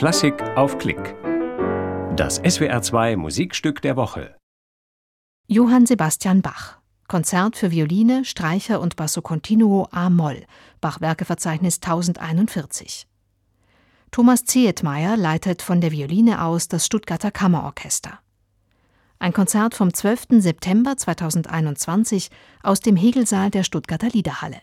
Klassik auf Klick. Das SWR2 Musikstück der Woche. Johann Sebastian Bach. Konzert für Violine, Streicher und Basso Continuo A-Moll. Bachwerkeverzeichnis 1041. Thomas Zehetmeier leitet von der Violine aus das Stuttgarter Kammerorchester. Ein Konzert vom 12. September 2021 aus dem Hegelsaal der Stuttgarter Liederhalle.